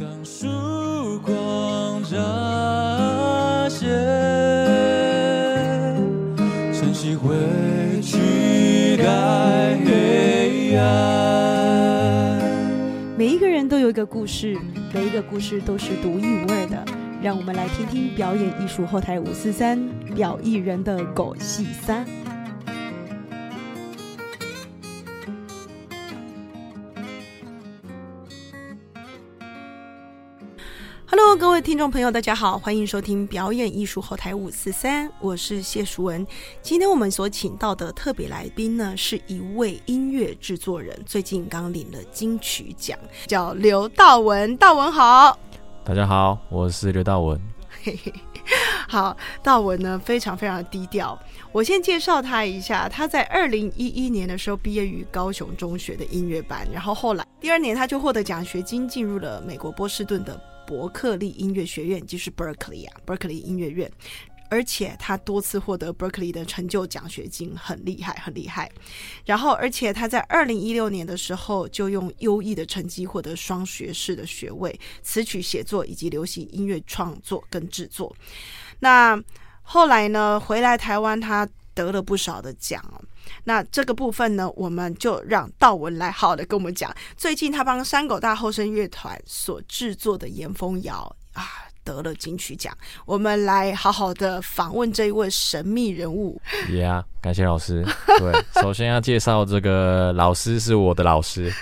当曙光乍现，晨曦会驱赶黑暗。每一个人都有一个故事，每一个故事都是独一无二的。让我们来听听表演艺术后台五四三表艺人的狗戏三。各位听众朋友，大家好，欢迎收听表演艺术后台五四三，我是谢淑文。今天我们所请到的特别来宾呢，是一位音乐制作人，最近刚领了金曲奖，叫刘道文。道文好，大家好，我是刘道文。嘿嘿，好，道文呢非常非常的低调。我先介绍他一下，他在二零一一年的时候毕业于高雄中学的音乐班，然后后来第二年他就获得奖学金，进入了美国波士顿的。伯克利音乐学院就是 Berkeley 啊，Berkeley 音乐院，而且他多次获得 Berkeley 的成就奖学金，很厉害，很厉害。然后，而且他在二零一六年的时候就用优异的成绩获得双学士的学位，词曲写作以及流行音乐创作跟制作。那后来呢，回来台湾，他得了不少的奖。那这个部分呢，我们就让道文来好好的跟我们讲。最近他帮山狗大后生乐团所制作的《岩风谣》啊，得了金曲奖。我们来好好的访问这一位神秘人物。Yeah，感谢老师。对，首先要介绍这个老师是我的老师。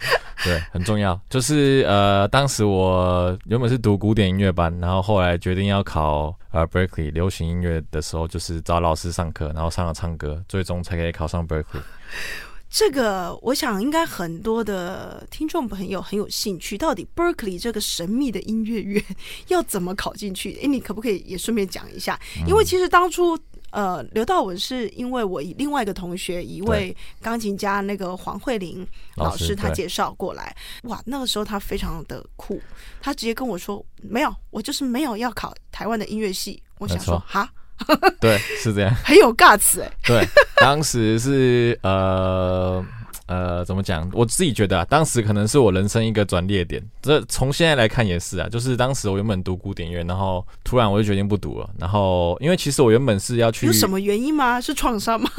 对，很重要。就是呃，当时我原本是读古典音乐班，然后后来决定要考呃 Berkeley 流行音乐的时候，就是找老师上课，然后上了唱歌，最终才可以考上 Berkeley。这个我想应该很多的听众朋友很有兴趣，到底 Berkeley 这个神秘的音乐院 要怎么考进去？哎，你可不可以也顺便讲一下？因为其实当初。呃，刘道文是因为我另外一个同学，一位钢琴家，那个黄慧玲老师，他介绍过来。哇，那个时候他非常的酷，他直接跟我说：“没有，我就是没有要考台湾的音乐系。”我想说：“哈，对，是这样，很有 guts 哎。”对，当时是呃。呃，怎么讲？我自己觉得啊，当时可能是我人生一个转捩点。这从现在来看也是啊，就是当时我原本读古典乐，然后突然我就决定不读了。然后，因为其实我原本是要去，有什么原因吗？是创伤吗？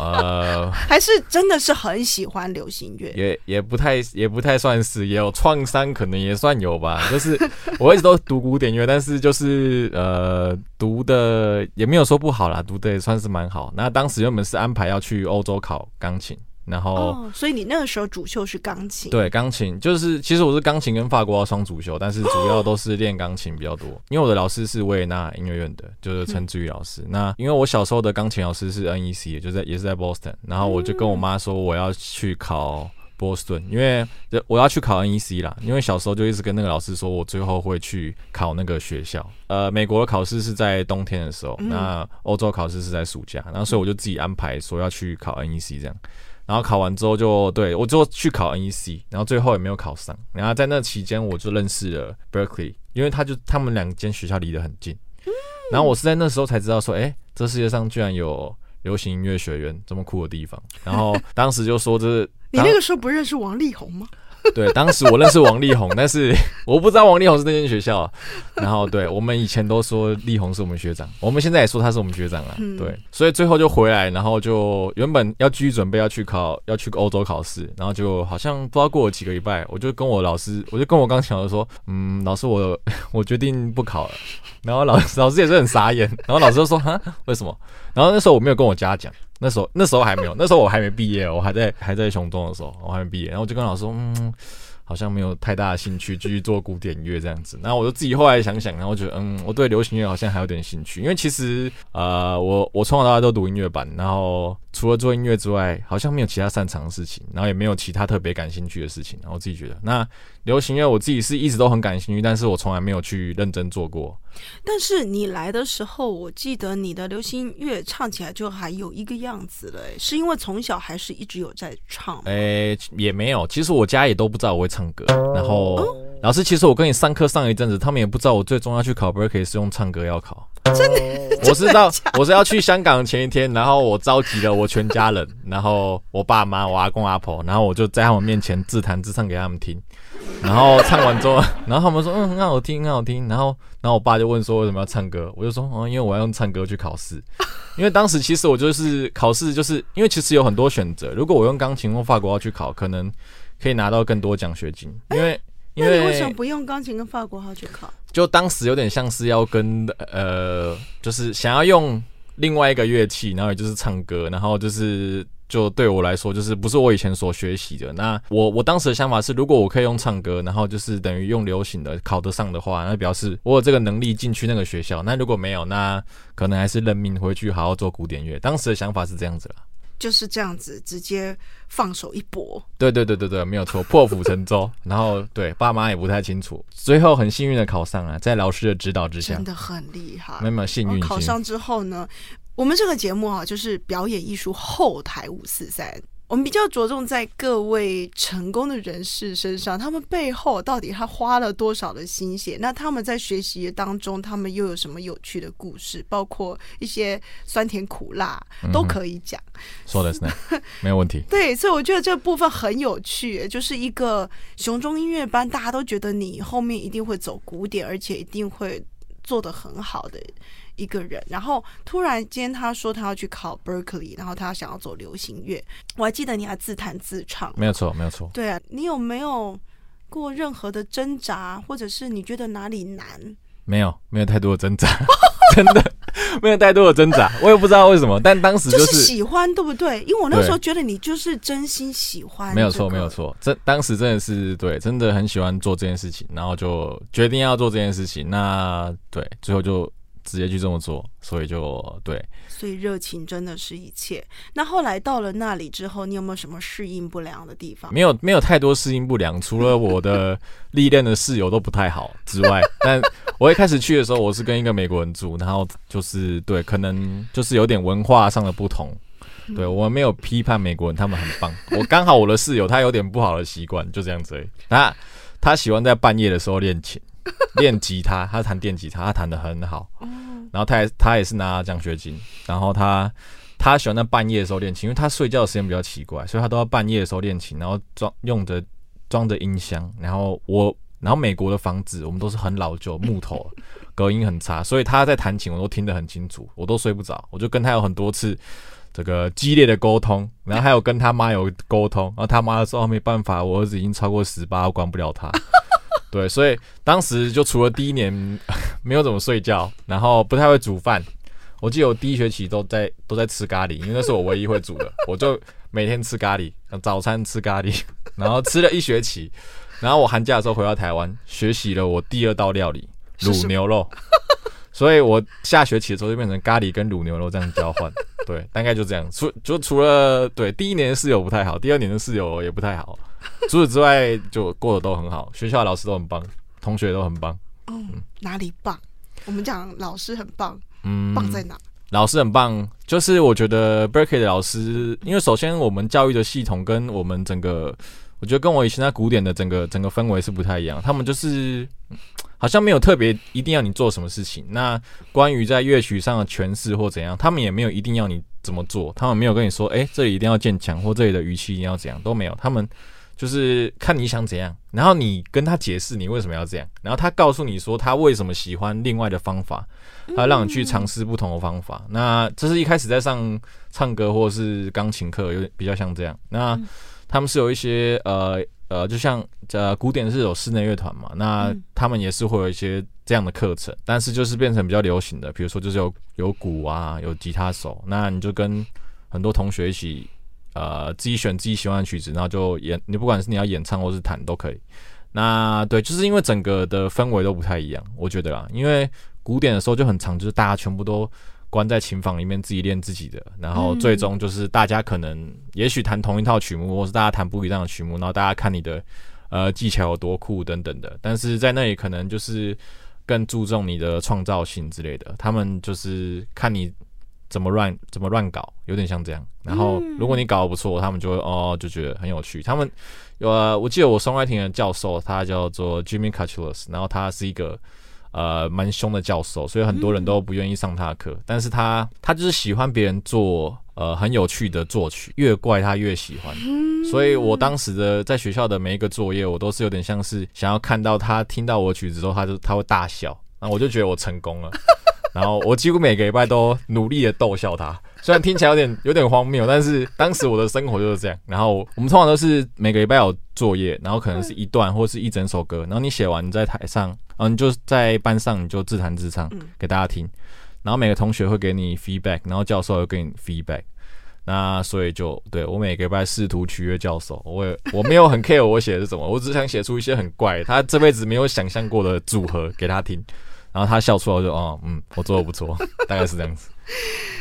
呃，还是真的是很喜欢流行乐？也也不太也不太算是，也有创伤，可能也算有吧。就是我一直都读古典乐，但是就是呃，读的也没有说不好啦，读的也算是蛮好。那当时原本是安排要去欧洲考钢琴。然后，所以你那个时候主修是钢琴？对，钢琴就是其实我是钢琴跟法国双主修，但是主要都是练钢琴比较多。因为我的老师是维也纳音乐院的，就是陈志宇老师。那因为我小时候的钢琴老师是 NEC，也就在也是在 Boston。然后我就跟我妈说我要去考波士顿，因为我要去考 NEC 啦。因为小时候就一直跟那个老师说我最后会去考那个学校。呃，美国的考试是在冬天的时候，那欧洲考试是在暑假，然后所以我就自己安排说要去考 NEC 这样。然后考完之后就对我就去考 NEC，然后最后也没有考上。然后在那期间我就认识了 Berkeley，因为他就他们两间学校离得很近。然后我是在那时候才知道说，哎，这世界上居然有流行音乐学院这么酷的地方。然后当时就说这是你那个时候不认识王力宏吗？对，当时我认识王力宏，但是我不知道王力宏是那间学校。然后，对我们以前都说力宏是我们学长，我们现在也说他是我们学长了。对，所以最后就回来，然后就原本要继续准备要去考，要去欧洲考试，然后就好像不知道过了几个礼拜，我就跟我老师，我就跟我钢琴老师说，嗯，老师，我 我决定不考了。然后老师老师也是很傻眼，然后老师就说，哈，为什么？然后那时候我没有跟我家讲。那时候那时候还没有，那时候我还没毕业，我还在还在雄中的时候，我还没毕业，然后我就跟老师说，嗯，好像没有太大的兴趣继续做古典乐这样子。然后我就自己后来想想，然后觉得，嗯，我对流行乐好像还有点兴趣，因为其实呃，我我从小到大都读音乐班，然后除了做音乐之外，好像没有其他擅长的事情，然后也没有其他特别感兴趣的事情。然后我自己觉得，那流行乐我自己是一直都很感兴趣，但是我从来没有去认真做过。但是你来的时候，我记得你的流行乐唱起来就还有一个样子了，是因为从小还是一直有在唱？诶，也没有，其实我家也都不知道我会唱歌。然后老师，其实我跟你上课上一阵子，他们也不知道我最终要去考 Berkeley 是用唱歌要考。真的？我是到我是要去香港前一天，然后我召集了我全家人，然后我爸妈、我阿公阿婆，然后我就在他们面前自弹自唱给他们听。然后唱完之后，然后他们说嗯很好听很好听，然后然后我爸就问说为什么要唱歌，我就说哦因为我要用唱歌去考试，因为当时其实我就是考试就是因为其实有很多选择，如果我用钢琴或法国要去考，可能可以拿到更多奖学金，因为因那你为什么不用钢琴跟法国号去考？就当时有点像是要跟呃就是想要用另外一个乐器，然后也就是唱歌，然后就是。就对我来说，就是不是我以前所学习的。那我我当时的想法是，如果我可以用唱歌，然后就是等于用流行的考得上的话，那表示我有这个能力进去那个学校。那如果没有，那可能还是认命回去好好做古典乐。当时的想法是这样子啦。就是这样子，直接放手一搏。对对对对对，没有错，破釜沉舟。然后对爸妈也不太清楚，最后很幸运的考上了，在老师的指导之下真，的很厉害。没有幸运。考上之后呢，我们这个节目啊，就是表演艺术后台五四三。我们比较着重在各位成功的人士身上，他们背后到底他花了多少的心血？那他们在学习当中，他们又有什么有趣的故事？包括一些酸甜苦辣都可以讲。说的是呢，没有问题。对，所以我觉得这部分很有趣，就是一个熊中音乐班，大家都觉得你后面一定会走古典，而且一定会做得很好的一个人。然后突然间他说他要去考 Berkeley，然后他想要走流行乐。我还记得你还自弹自唱，没有错，没有错。对啊，你有没有过任何的挣扎，或者是你觉得哪里难？没有，没有太多的挣扎，真的没有太多的挣扎。我也不知道为什么，但当时就就是是喜欢，对不对？因为我那时候觉得你就是真心喜欢、没有错，没有。错。这当时真的是对，真的很喜欢做这件事情，然后就决定要做这件事情。那对，最后就直接去这么做，所以就对。所以热情真的是一切。那后来到了那里之后，你有没有什么适应不良的地方？没有没有太多适应不良，除了我的历练的室友都不太好之外，但我一开始去的时候，我是跟一个美国人住，然后就是对，可能就是有点文化上的不同。对我没有批判美国人，他们很棒。我刚好我的室友他有点不好的习惯，就这样子而已。他他喜欢在半夜的时候练琴、练吉他，他弹电吉他，他弹的很好。然后他也他也是拿奖学金，然后他他喜欢在半夜的时候练琴，因为他睡觉的时间比较奇怪，所以他都要半夜的时候练琴，然后装用着装着音箱，然后我然后美国的房子我们都是很老旧 木头，隔音很差，所以他在弹琴我都听得很清楚，我都睡不着，我就跟他有很多次这个激烈的沟通，然后还有跟他妈有沟通，然后他妈说、哦、没办法，我儿子已经超过十八，我管不了他。对，所以当时就除了第一年 没有怎么睡觉，然后不太会煮饭。我记得我第一学期都在都在吃咖喱，因为那是我唯一会煮的，我就每天吃咖喱，早餐吃咖喱，然后吃了一学期。然后我寒假的时候回到台湾，学习了我第二道料理卤牛肉，所以我下学期的时候就变成咖喱跟卤牛肉这样交换。对，大概就这样。除就除了对第一年的室友不太好，第二年的室友也不太好，除此之外就过得都很好，学校的老师都很棒，同学都很棒。嗯，哪里棒？我们讲老师很棒，嗯，棒在哪？老师很棒，就是我觉得 Berkeley 的老师，因为首先我们教育的系统跟我们整个，我觉得跟我以前在古典的整个整个氛围是不太一样。他们就是嗯好像没有特别一定要你做什么事情。那关于在乐曲上的诠释或怎样，他们也没有一定要你怎么做。他们没有跟你说，哎、这里一定要渐强，或这里的语气一定要怎样，都没有。他们就是看你想怎样，然后你跟他解释你为什么要这样，然后他告诉你说他为什么喜欢另外的方法。他让你去尝试不同的方法。那这是一开始在上唱歌或是钢琴课，有点比较像这样。那他们是有一些呃呃，就像呃古典是有室内乐团嘛，那嗯他们也是会有一些这样的课程，但是就是变成比较流行的，比如说就是有有鼓啊，有吉他手，那你就跟很多同学一起。呃，自己选自己喜欢的曲子，然后就演，你不管是你要演唱或是弹都可以。那对，就是因为整个的氛围都不太一样，我觉得啦，因为古典的时候就很长，就是大家全部都关在琴房里面自己练自己的，然后最终就是大家可能也许弹同一套曲目，或是大家弹不一样的曲目，然后大家看你的呃技巧有多酷等等的，但是在那里可能就是更注重你的创造性之类的，他们就是看你怎么乱怎么乱搞，有点像这样。然后如果你搞得不错，他们就会哦就觉得很有趣。他们有、呃，我记得我 songwriting 的教授，他叫做 Jimmy c a t c h u l a s 然后他是一个呃蛮凶的教授，所以很多人都不愿意上他的课。但是他他就是喜欢别人做呃很有趣的作曲，越怪他越喜欢。所以我当时的在学校的每一个作业，我都是有点像是想要看到他听到我曲子之后，他就他会大笑，然后我就觉得我成功了。然后我几乎每个礼拜都努力的逗笑他，虽然听起来有点有点荒谬，但是当时我的生活就是这样。然后我们通常都是每个礼拜有作业，然后可能是一段或是一整首歌，然后你写完你在台上，然后你就在班上你就自弹自唱给大家听，然后每个同学会给你 feedback，然后教授会给你 feedback。那所以就对我每个礼拜试图取悦教授，我也我没有很 care 我写的是什么，我只想写出一些很怪他这辈子没有想象过的组合给他听。然后他笑出来，我就哦，嗯，我做的不错，大概是这样子。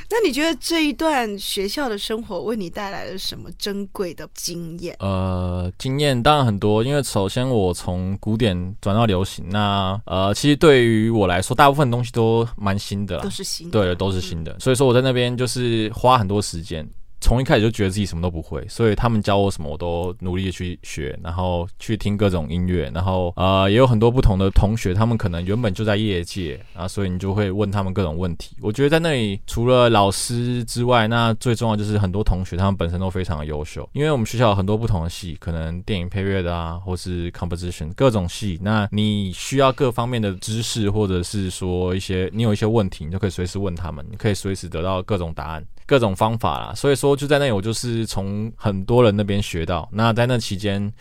那你觉得这一段学校的生活为你带来了什么珍贵的经验？呃，经验当然很多，因为首先我从古典转到流行，那呃，其实对于我来说，大部分东西都蛮新的，都是新的，对，都是新的。所以说我在那边就是花很多时间。从一开始就觉得自己什么都不会，所以他们教我什么我都努力的去学，然后去听各种音乐，然后呃也有很多不同的同学，他们可能原本就在业界啊，所以你就会问他们各种问题。我觉得在那里除了老师之外，那最重要就是很多同学他们本身都非常的优秀，因为我们学校有很多不同的系，可能电影配乐的啊，或是 composition 各种系，那你需要各方面的知识，或者是说一些你有一些问题，你就可以随时问他们，你可以随时得到各种答案。各种方法啦，所以说就在那里，我就是从很多人那边学到。那在那期间，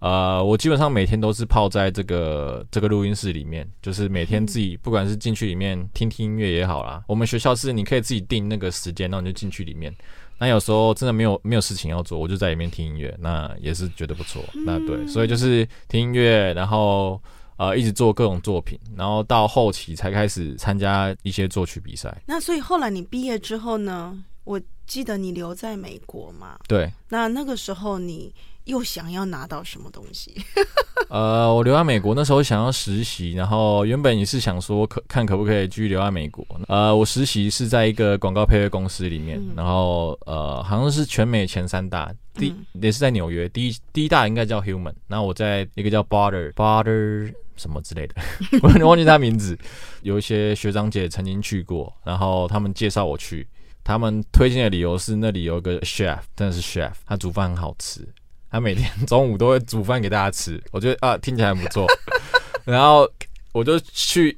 呃，我基本上每天都是泡在这个这个录音室里面，就是每天自己不管是进去里面听听音乐也好啦。我们学校是你可以自己定那个时间，然后你就进去里面。那有时候真的没有没有事情要做，我就在里面听音乐，那也是觉得不错。那对，所以就是听音乐，然后。呃，一直做各种作品，然后到后期才开始参加一些作曲比赛。那所以后来你毕业之后呢？我记得你留在美国嘛？对。那那个时候你又想要拿到什么东西？呃，我留在美国那时候想要实习，然后原本也是想说可看可不可以继续留在美国。呃，我实习是在一个广告配乐公司里面，然后呃，好像是全美前三大，第也是在纽约，第一第一大应该叫 Human，然后我在一个叫 Butter Butter。什么之类的，我忘记他名字。有一些学长姐曾经去过，然后他们介绍我去。他们推荐的理由是那里有个 chef，真的是 chef，他煮饭很好吃。他每天 中午都会煮饭给大家吃。我觉得啊，听起来很不错。然后我就去，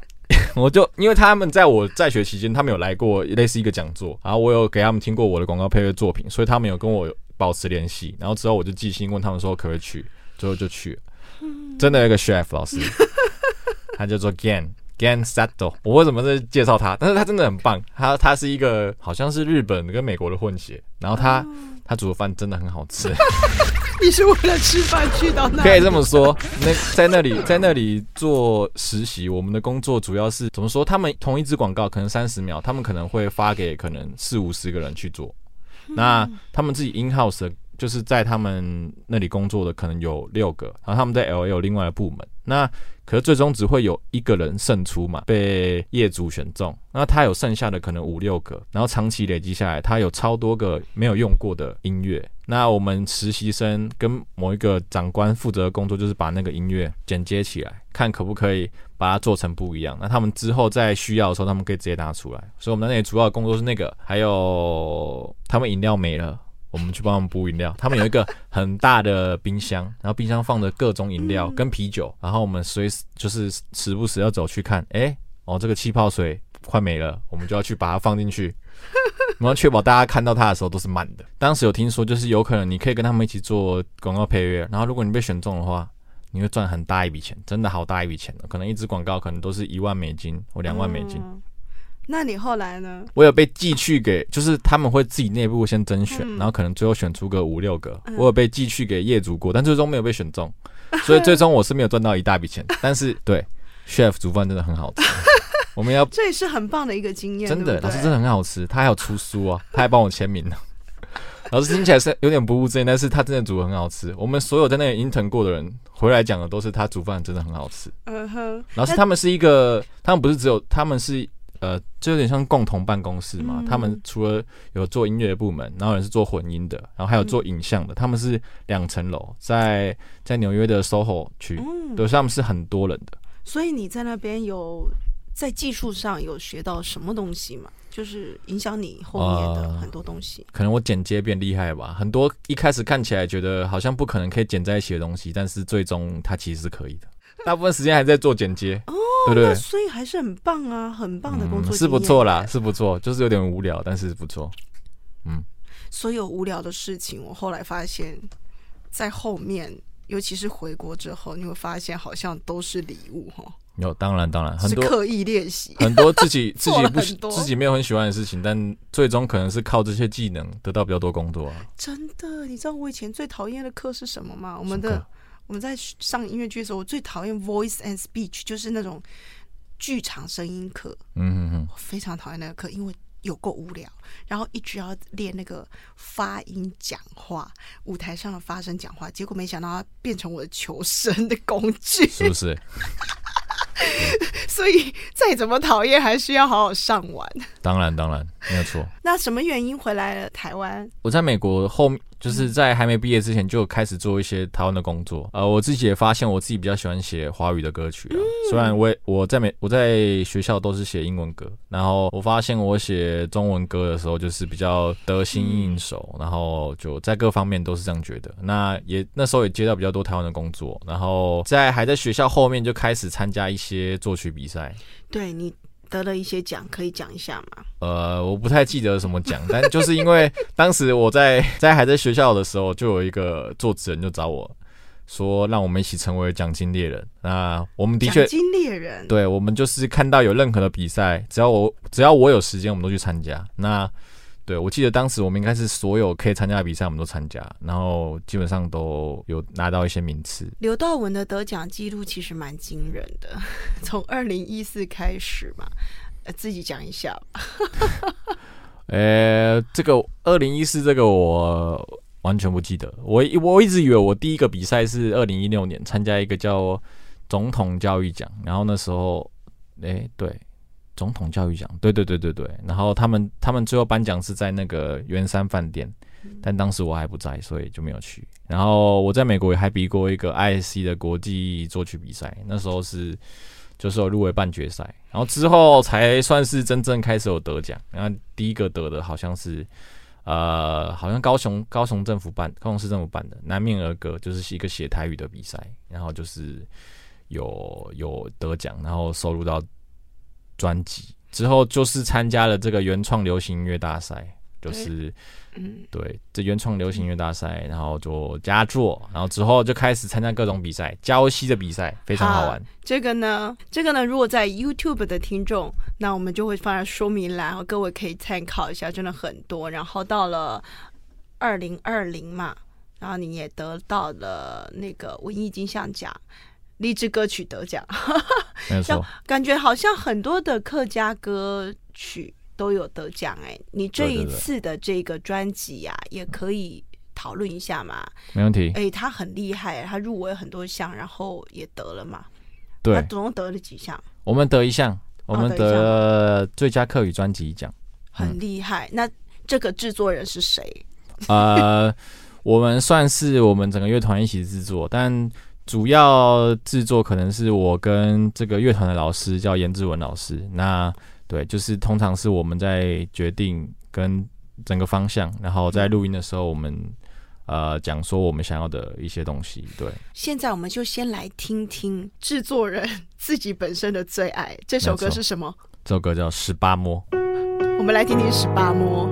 我就因为他们在我在学期间，他们有来过类似一个讲座，然后我有给他们听过我的广告配乐作品，所以他们有跟我保持联系。然后之后我就寄信问他们说可不可以去，最后就去了。真的有一个 chef 老师。他叫做 Gan Gan Sato，我为什么在介绍他？但是他真的很棒，他他是一个好像是日本跟美国的混血，然后他他煮的饭真的很好吃。你是为了吃饭去到那？可以这么说，那在那里在那里做实习，我们的工作主要是怎么说？他们同一支广告可能三十秒，他们可能会发给可能四五十个人去做，那他们自己 in house 的。就是在他们那里工作的可能有六个，然后他们在 L A 有另外的部门，那可是最终只会有一个人胜出嘛，被业主选中，那他有剩下的可能五六个，然后长期累积下来，他有超多个没有用过的音乐。那我们实习生跟某一个长官负责的工作就是把那个音乐剪接起来，看可不可以把它做成不一样。那他们之后在需要的时候，他们可以直接拿出来。所以我们那里主要的工作是那个，还有他们饮料没了。我们去帮他们补饮料，他们有一个很大的冰箱，然后冰箱放着各种饮料跟啤酒，然后我们随时就是时不时要走去看，哎，哦，这个气泡水快没了，我们就要去把它放进去，我们要确保大家看到它的时候都是满的。当时有听说，就是有可能你可以跟他们一起做广告配乐，然后如果你被选中的话，你会赚很大一笔钱，真的好大一笔钱。可能一支广告可能都是一万美金或两万美金。那你后来呢？我有被寄去给，就是他们会自己内部先甄选，然后可能最后选出个五六个。我有被寄去给业主过，但最终没有被选中，所以最终我是没有赚到一大笔钱。但是对，chef 煮饭真的很好吃。我们要这也是很棒的一个经验，真的，老师真的很好吃。他还有出书啊，他还帮我签名呢。老师听起来是有点不务正业，但是他真的煮的很好吃。我们所有在那里 intern 过的人回来讲的都是他煮饭真的很好吃。嗯哼，老师他们是一个，他们不是只有他们是。呃，就有点像共同办公室嘛。他们除了有做音乐的部门，然后也是做混音的，然后还有做影像的。他们是两层楼，在在纽约的 SOHO 区，嗯对，他们是很多人的。所以你在那边有在技术上有学到什么东西吗？就是影响你后面的很多东西。可能我剪接变厉害吧，很多一开始看起来觉得好像不可能可以剪在一起的东西，但是最终它其实是可以的。大部分时间还在做剪接，哦，对对那所以还是很棒啊，很棒的工作、嗯是不错啦，。是不错，就是有点无聊，但是不错。嗯，所有无聊的事情，我后来发现，在后面，尤其是回国之后，你会发现好像都是礼物哈，有当然当然很多刻意练习。很多自己 自己不自己没有很喜欢的事情，但最终可能是靠这些技能得到比较多工作啊。真的，你知道我以前最讨厌的课是什么吗？我们的我们在上音乐剧的时候，我最讨厌 voice and speech，就是那种剧场声音课，嗯嗯嗯，我非常讨厌那个课，因为有够无聊，然后一直要练那个发音讲话，舞台上的发声讲话，结果没想到它变成我的求生的工具，是不是？所以再怎么讨厌，还是要好好上完。当然当然没有错。那什么原因回来了台湾？我在美国后面，就是在还没毕业之前就开始做一些台湾的工作。呃，我自己也发现我自己比较喜欢写华语的歌曲啊。虽然我也我在美我在学校都是写英文歌，然后我发现我写中文歌的时候就是比较得心应手，然后就在各方面都是这样觉得。那也那时候也接到比较多台湾的工作，然后在还在学校后面就开始参加一些作曲比赛。对你得了一些奖，可以讲一下吗？呃，我不太记得什么奖，但就是因为当时我在 在还在学校的时候，就有一个作词人就找我说，让我们一起成为奖金猎人。那我们的确奖，金猎人，对我们就是看到有任何的比赛，只要我只要我有时间，我们都去参加。那对我记得当时我们应该是所有可以参加的比赛，我们都参加，然后基本上都有拿到一些名次。刘道文的得奖记录其实蛮惊人的，从二零一四开始嘛，呃，自己讲一下吧。呃，这个二零一四这个我完全不记得，我我一直以为我第一个比赛是二零一六年参加一个叫总统教育奖，然后那时候，哎，对，总统教育奖，对对对对对，然后他们他们最后颁奖是在那个圆山饭店，但当时我还不在，所以就没有去。然后我在美国也还比过一个 ISC 的国际作曲比赛，那时候是就是有入围半决赛，然后之后才算是真正开始有得奖。然后第一个得的好像是呃，好像高雄高雄政府办，高雄市政府办的南面儿歌，就是一个写台语的比赛，然后就是有有得奖，然后收录到专辑。之后就是参加了这个原创流行音乐大赛，就是嗯，对，这原创流行音乐大赛，然后做佳作，然后之后就开始参加各种比赛，礁溪的比赛非常好玩。这个呢，这个呢，如果在 YouTube 的听众，那我们就会放在说明栏，然后各位可以参考一下，真的很多。然后到了二零二零嘛，然后你也得到了那个文艺金像奖。励志歌曲得奖，没有错，感觉好像很多的客家歌曲都有得奖哎。你这一次的这个专辑呀、也可以讨论一下嘛。没问题。哎，他很厉害，他入围很多项，然后也得了嘛。他对，总共得了几项，我们得一项，我们得了最佳客语专辑奖。很厉害。那这个制作人是谁？呃，我们算是我们整个乐团一起制作，但主要制作可能是我跟这个乐团的老师叫严志文老师。那对，就是通常是我们在决定跟整个方向，然后在录音的时候，我们呃讲说我们想要的一些东西。对，现在我们就先来听听制作人自己本身的最爱，这首歌是什么？这首歌叫《十八摸》。我们来听听十八摸。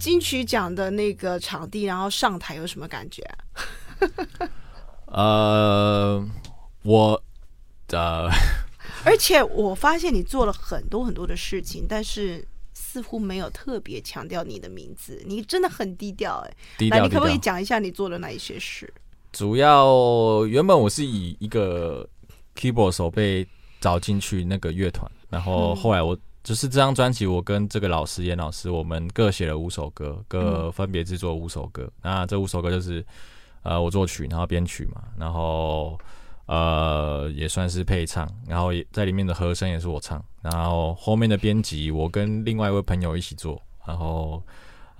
金曲奖的那个场地，然后上台有什么感觉？呃，我呃，而且我发现你做了很多很多的事情，但是似乎没有特别强调你的名字，你真的很低调哎。低调。你可不可以讲一下你做了哪一些事？主要原本我是以一个 keyboard 手被找进去那个乐团，然后后来我就是这张专辑，我跟这个老师严老师，我们各写了五首歌，各分别制作五首歌。那这五首歌就是呃我作曲，然后编曲嘛，然后呃也算是配唱，然后也在里面的和声也是我唱，然后后面的编辑我跟另外一位朋友一起做，然后。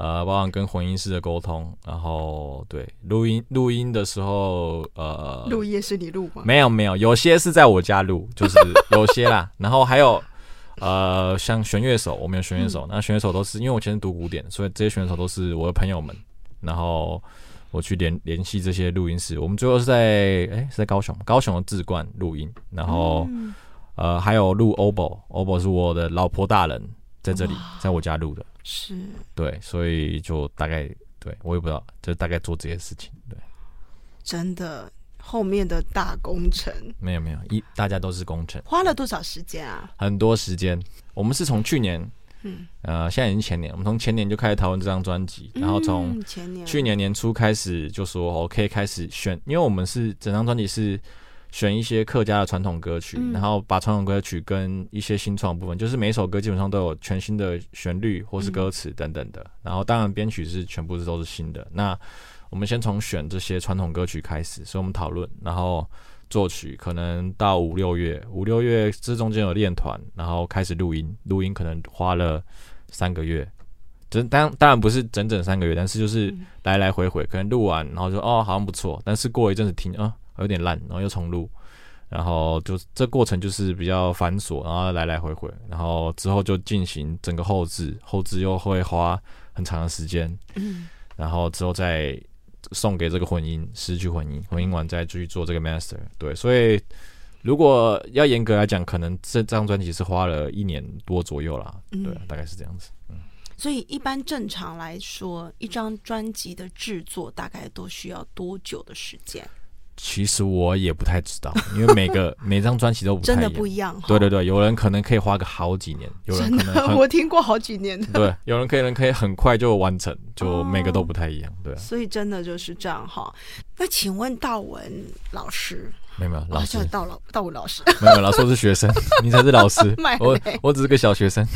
呃，包含跟混音师的沟通，然后对录音录音的时候，呃，录音是你录吗？没有没有，有些是在我家录，就是有些啦。然后还有呃，像弦乐手，我们有弦乐手，那弦乐手都是因为我前面读古典，所以这些弦乐手都是我的朋友们。然后我去联联系这些录音室，我们最后是在哎是在高雄，高雄的志冠录音。然后呃，还有录 OBO，OBO 是我的老婆大人在这里，在我家录的。是对，所以就大概对我也不知道，就大概做这些事情。对，真的后面的大工程没有没有一，大家都是工程，花了多少时间啊？很多时间。我们是从去年，嗯呃，现在已经前年，我们从前年就开始讨论这张专辑，然后从前年去年年初开始就说 OK 开始选，因为我们是整张专辑是。选一些客家的传统歌曲，然后把传统歌曲跟一些新创部分，就是每首歌基本上都有全新的旋律或是歌词等等的。然后当然编曲是全部是都是新的。那我们先从选这些传统歌曲开始，所以我们讨论，然后作曲可能到五六月，五六月这中间有练团，然后开始录音，录音可能花了三个月。真当当然不是整整三个月，但是就是来来回回，可能录完然后就哦好像不错，但是过一阵子听啊。有点烂，然后又重录，然后就这过程就是比较繁琐，然后来来回回，然后之后就进行整个后置，后置又会花很长的时间，嗯，然后之后再送给这个婚姻，失去婚姻，婚姻完再继续做这个 master，对，所以如果要严格来讲，可能这张专辑是花了一年多左右啦，对，大概是这样子，嗯，所以一般正常来说，一张专辑的制作大概都需要多久的时间？其实我也不太知道，因为每个 每张专辑都不真的不一样。对对对，有人可能可以花个好几年，有人可能 我听过好几年的。对，有人可能可以很快就完成，就每个都不太一样。对，所以真的就是这样哈。那请问道文老师，没有没有老师，道老道文老师，没有老师是学生，你才是老师。我我只是个小学生。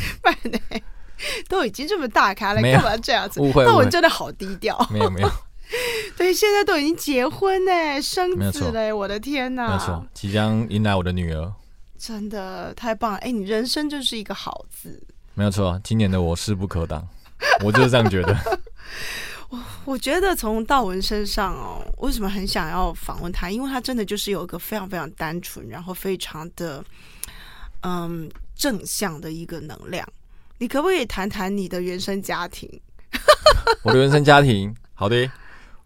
都已经这么大咖了，干嘛这样子？误会道文真的好低调。没有没有。对，现在都已经结婚呢，生子嘞！我的天哪，没错，即将迎来我的女儿，真的太棒了！哎，你人生就是一个好字，没有错。今年的我势不可挡，我就是这样觉得。我我觉得从道文身上哦，为什么很想要访问他？因为他真的就是有一个非常非常单纯，然后非常的嗯正向的一个能量。你可不可以谈谈你的原生家庭？我的原生家庭，好的。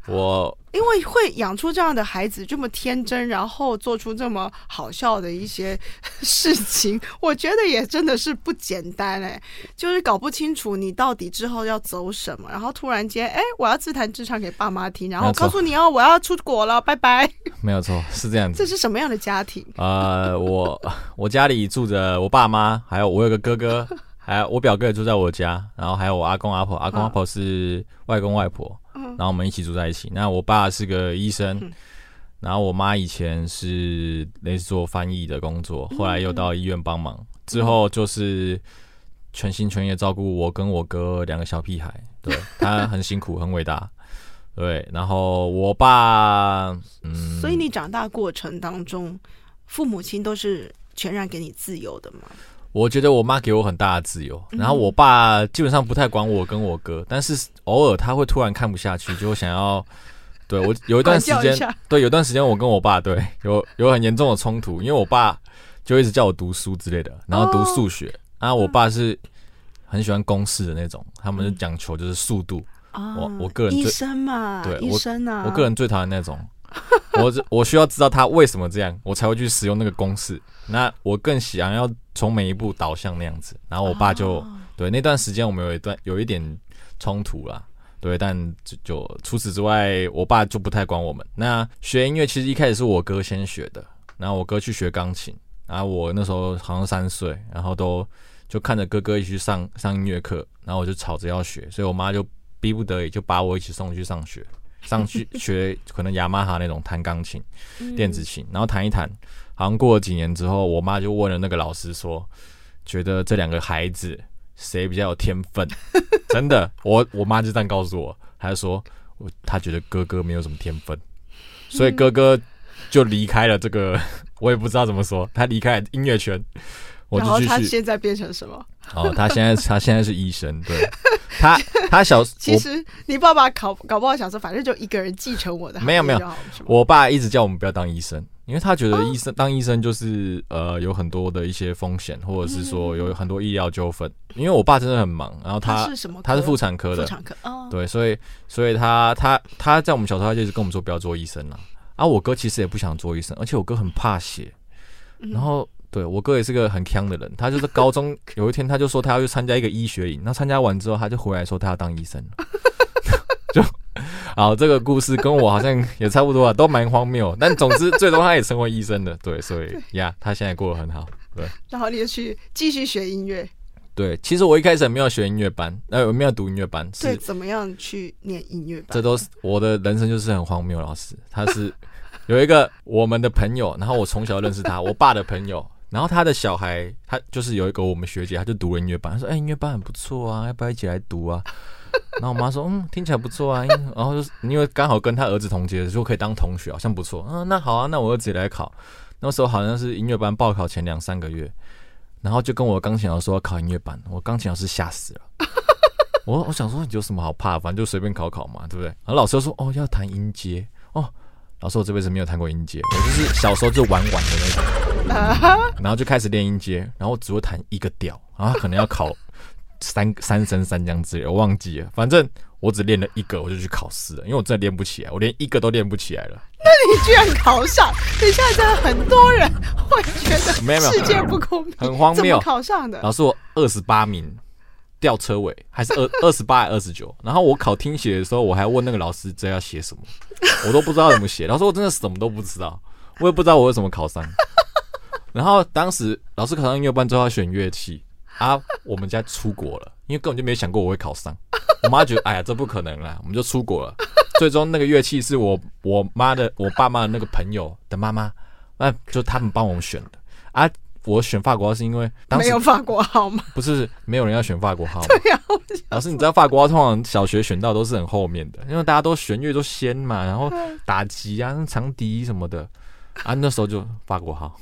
我因为会养出这样的孩子这么天真，然后做出这么好笑的一些事情，我觉得也真的是不简单哎。就是搞不清楚你到底之后要走什么，然后突然间哎，我要自弹自唱给爸妈听，然后告诉你哦，我要出国了，拜拜。没有错，是这样子。这是什么样的家庭？呃，我我家里住着我爸妈，还有我有个哥哥，还有我表哥也住在我家，然后还有我阿公阿婆，阿公阿婆是外公外婆。然后我们一起住在一起。那我爸是个医生，然后我妈以前是类似做翻译的工作，后来又到医院帮忙，之后就是全心全意照顾我跟我哥两个小屁孩。对他很辛苦，很伟大。对，然后我爸，嗯，所以你长大过程当中，父母亲都是全然给你自由的吗？我觉得我妈给我很大的自由，然后我爸基本上不太管我跟我哥，但是偶尔他会突然看不下去，就想要对我有一段时间，对有段时间我跟我爸对有有很严重的冲突，因为我爸就一直叫我读书之类的，然后读数学，然后我爸是很喜欢公式的那种，他们是讲求就是速度，我我个人医生嘛，对医生啊，我个人最讨厌那种。我我需要知道他为什么这样，我才会去使用那个公式。那我更想要从每一步导向那样子。然后我爸就对那段时间我们有一段有一点冲突啦，对，但就就除此之外，我爸就不太管我们。那学音乐其实一开始是我哥先学的，然后我哥去学钢琴，然后我那时候好像三岁，然后都就看着哥哥一起去上上音乐课，然后我就吵着要学，所以我妈就逼不得已就把我一起送去上学。上去学可能雅马哈那种弹钢琴、电子琴，然后弹一弹，好像过了几年之后，我妈就问了那个老师说，觉得这两个孩子谁比较有天分？真的，我我妈就这样告诉我，她就说，我她觉得哥哥没有什么天分，所以哥哥就离开了这个，我也不知道怎么说，他离开了音乐圈。然后他现在变成什么？哦，他现在他现在是医生，对 他他小其实你爸爸搞搞不好想说，反正就一个人继承我的，没有没有，我爸一直叫我们不要当医生，因为他觉得医生当医生就是呃有很多的一些风险，或者是说有很多医疗纠纷。因为我爸真的很忙，然后他是什么？他是妇产科的，妇产科哦，对，所以所以他他他在我们小时候他就一直跟我们说不要做医生了。啊，我哥其实也不想做医生，而且我哥很怕血，然后。对我哥也是个很强的人，他就是高中 有一天他就说他要去参加一个医学营，那参加完之后他就回来说他要当医生，就，好这个故事跟我好像也差不多啊，都蛮荒谬，但总之最终他也成为医生的，对，所以呀，他现在过得很好，对。然后你就去继续学音乐，对，其实我一开始没有学音乐班，呃，没有读音乐班，是，怎么样去念音乐班？这都是我的人生就是很荒谬，老师，他是有一个我们的朋友，然后我从小认识他，我爸的朋友。然后他的小孩，他就是有一个我们学姐，他就读了音乐班。他说：“哎，音乐班很不错啊，要不要一起来读啊？” 然后我妈说：“嗯，听起来不错啊。”然后就是因为刚好跟他儿子同届，就可以当同学，好像不错。嗯，那好啊，那我儿子来考。那时候好像是音乐班报考前两三个月，然后就跟我钢琴老师说要考音乐班，我钢琴老师吓死了。我我想说你有什么好怕，反正就随便考考嘛，对不对？然后老师说：“哦，要弹音阶哦。”老师，我这辈子没有弹过音阶，我就是小时候就玩玩的那种，然后就开始练音阶，然后只会弹一个调，然后可能要考三三声三江之类，我忘记了，反正我只练了一个，我就去考试了，因为我真的练不起来，我连一个都练不起来了。那你居然考上？你现在真的很多人会觉得世界不公平，很荒谬。考上的老师，我二十八名。吊车尾还是二二十八还二十九？然后我考听写的时候，我还问那个老师这要写什么，我都不知道怎么写。老师，我真的什么都不知道，我也不知道我为什么考上。然后当时老师考上音乐班之后要选乐器啊，我们家出国了，因为根本就没想过我会考上。我妈觉得哎呀这不可能啦，我们就出国了。最终那个乐器是我我妈的我爸妈的那个朋友的妈妈，那就他们帮我们选的啊。我选法国号是因为没有法国号吗？不是，没有人要选法国号。对呀，老师，你知道法国号通常小学选到都是很后面的，因为大家都弦乐都先嘛，然后打击啊、长笛什么的啊，那时候就法国号。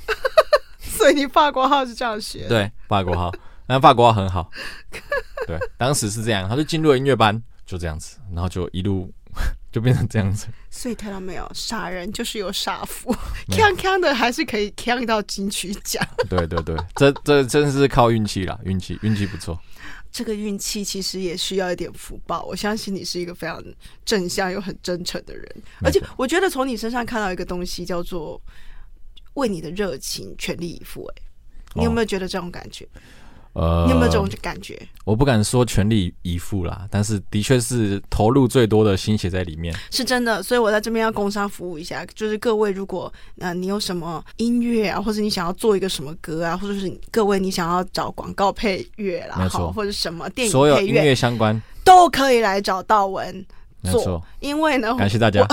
所以你法国号是这样学？对，法国号，那法国号很好。对，当时是这样，他就进入了音乐班，就这样子，然后就一路。就变成这样子，所以看到没有，傻人就是有傻福，锵锵的还是可以锵到金曲奖。对对对，这这真是靠运气啦，运气运气不错。这个运气其实也需要一点福报。我相信你是一个非常正向又很真诚的人，而且我觉得从你身上看到一个东西叫做为你的热情全力以赴。哎，你有没有觉得这种感觉？呃，你有没有这种感觉？我不敢说全力以赴啦，但是的确是投入最多的心血在里面，是真的。所以我在这边要工商服务一下，就是各位，如果呃你有什么音乐啊，或者你想要做一个什么歌啊，或者是各位你想要找广告配乐啦，好，或者什么电影所有音乐相关都可以来找道文做，因为呢，感谢大家。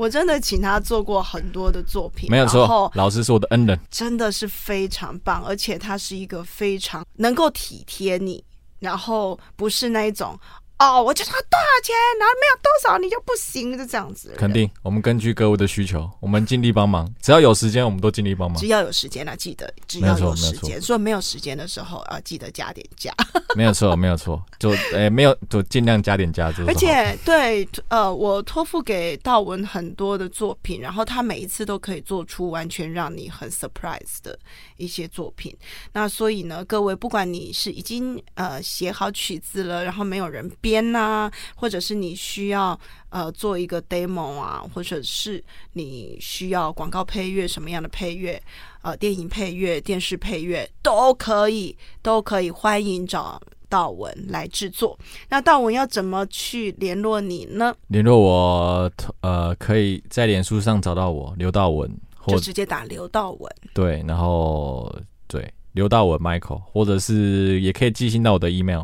我真的请他做过很多的作品，没有错。老师是我的恩人，真的是非常棒，而且他是一个非常能够体贴你，然后不是那一种。哦，我就说多少钱，然后没有多少你就不行，就这样子。肯定，我们根据各位的需求，我们尽力帮忙。只要有时间，我们都尽力帮忙。只要有时间了，记得只要有时间。所以没有时间的时候，啊记得加点价。没有错，没有错，就诶 没有就尽量加点价。而且对，呃，我托付给道文很多的作品，然后他每一次都可以做出完全让你很 surprise 的一些作品。那所以呢，各位不管你是已经呃写好曲子了，然后没有人编。编呐，或者是你需要呃做一个 demo 啊，或者是你需要广告配乐什么样的配乐，呃，电影配乐、电视配乐都可以，都可以，欢迎找道文来制作。那道文要怎么去联络你呢？联络我，呃，可以在脸书上找到我，刘道文，或就直接打刘道文。对，然后对刘道文 Michael，或者是也可以寄信到我的 email，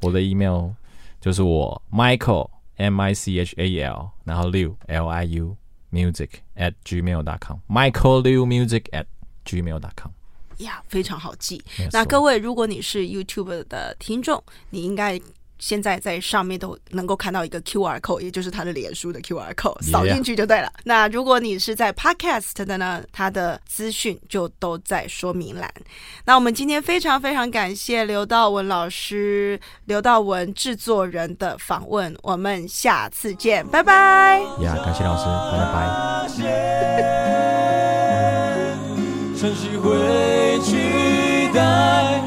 我的 email 就是我 Michael M I C H A L，然后 Liu L I U music at gmail.com，Michael Liu music at gmail.com。呀，非常好记那各位，如果你是 YouTube 的听众，你应该现在在上面都能够看到一个 QR code，也就是他的脸书的 QR code，Yeah 扫进去就对了。那如果你是在 Podcast 的呢，它的资讯就都在说明栏。那我们今天非常非常感谢刘道文老师、刘道文制作人的访问，我们下次见，拜拜。呀，感谢老师，拜拜。晨曦会取代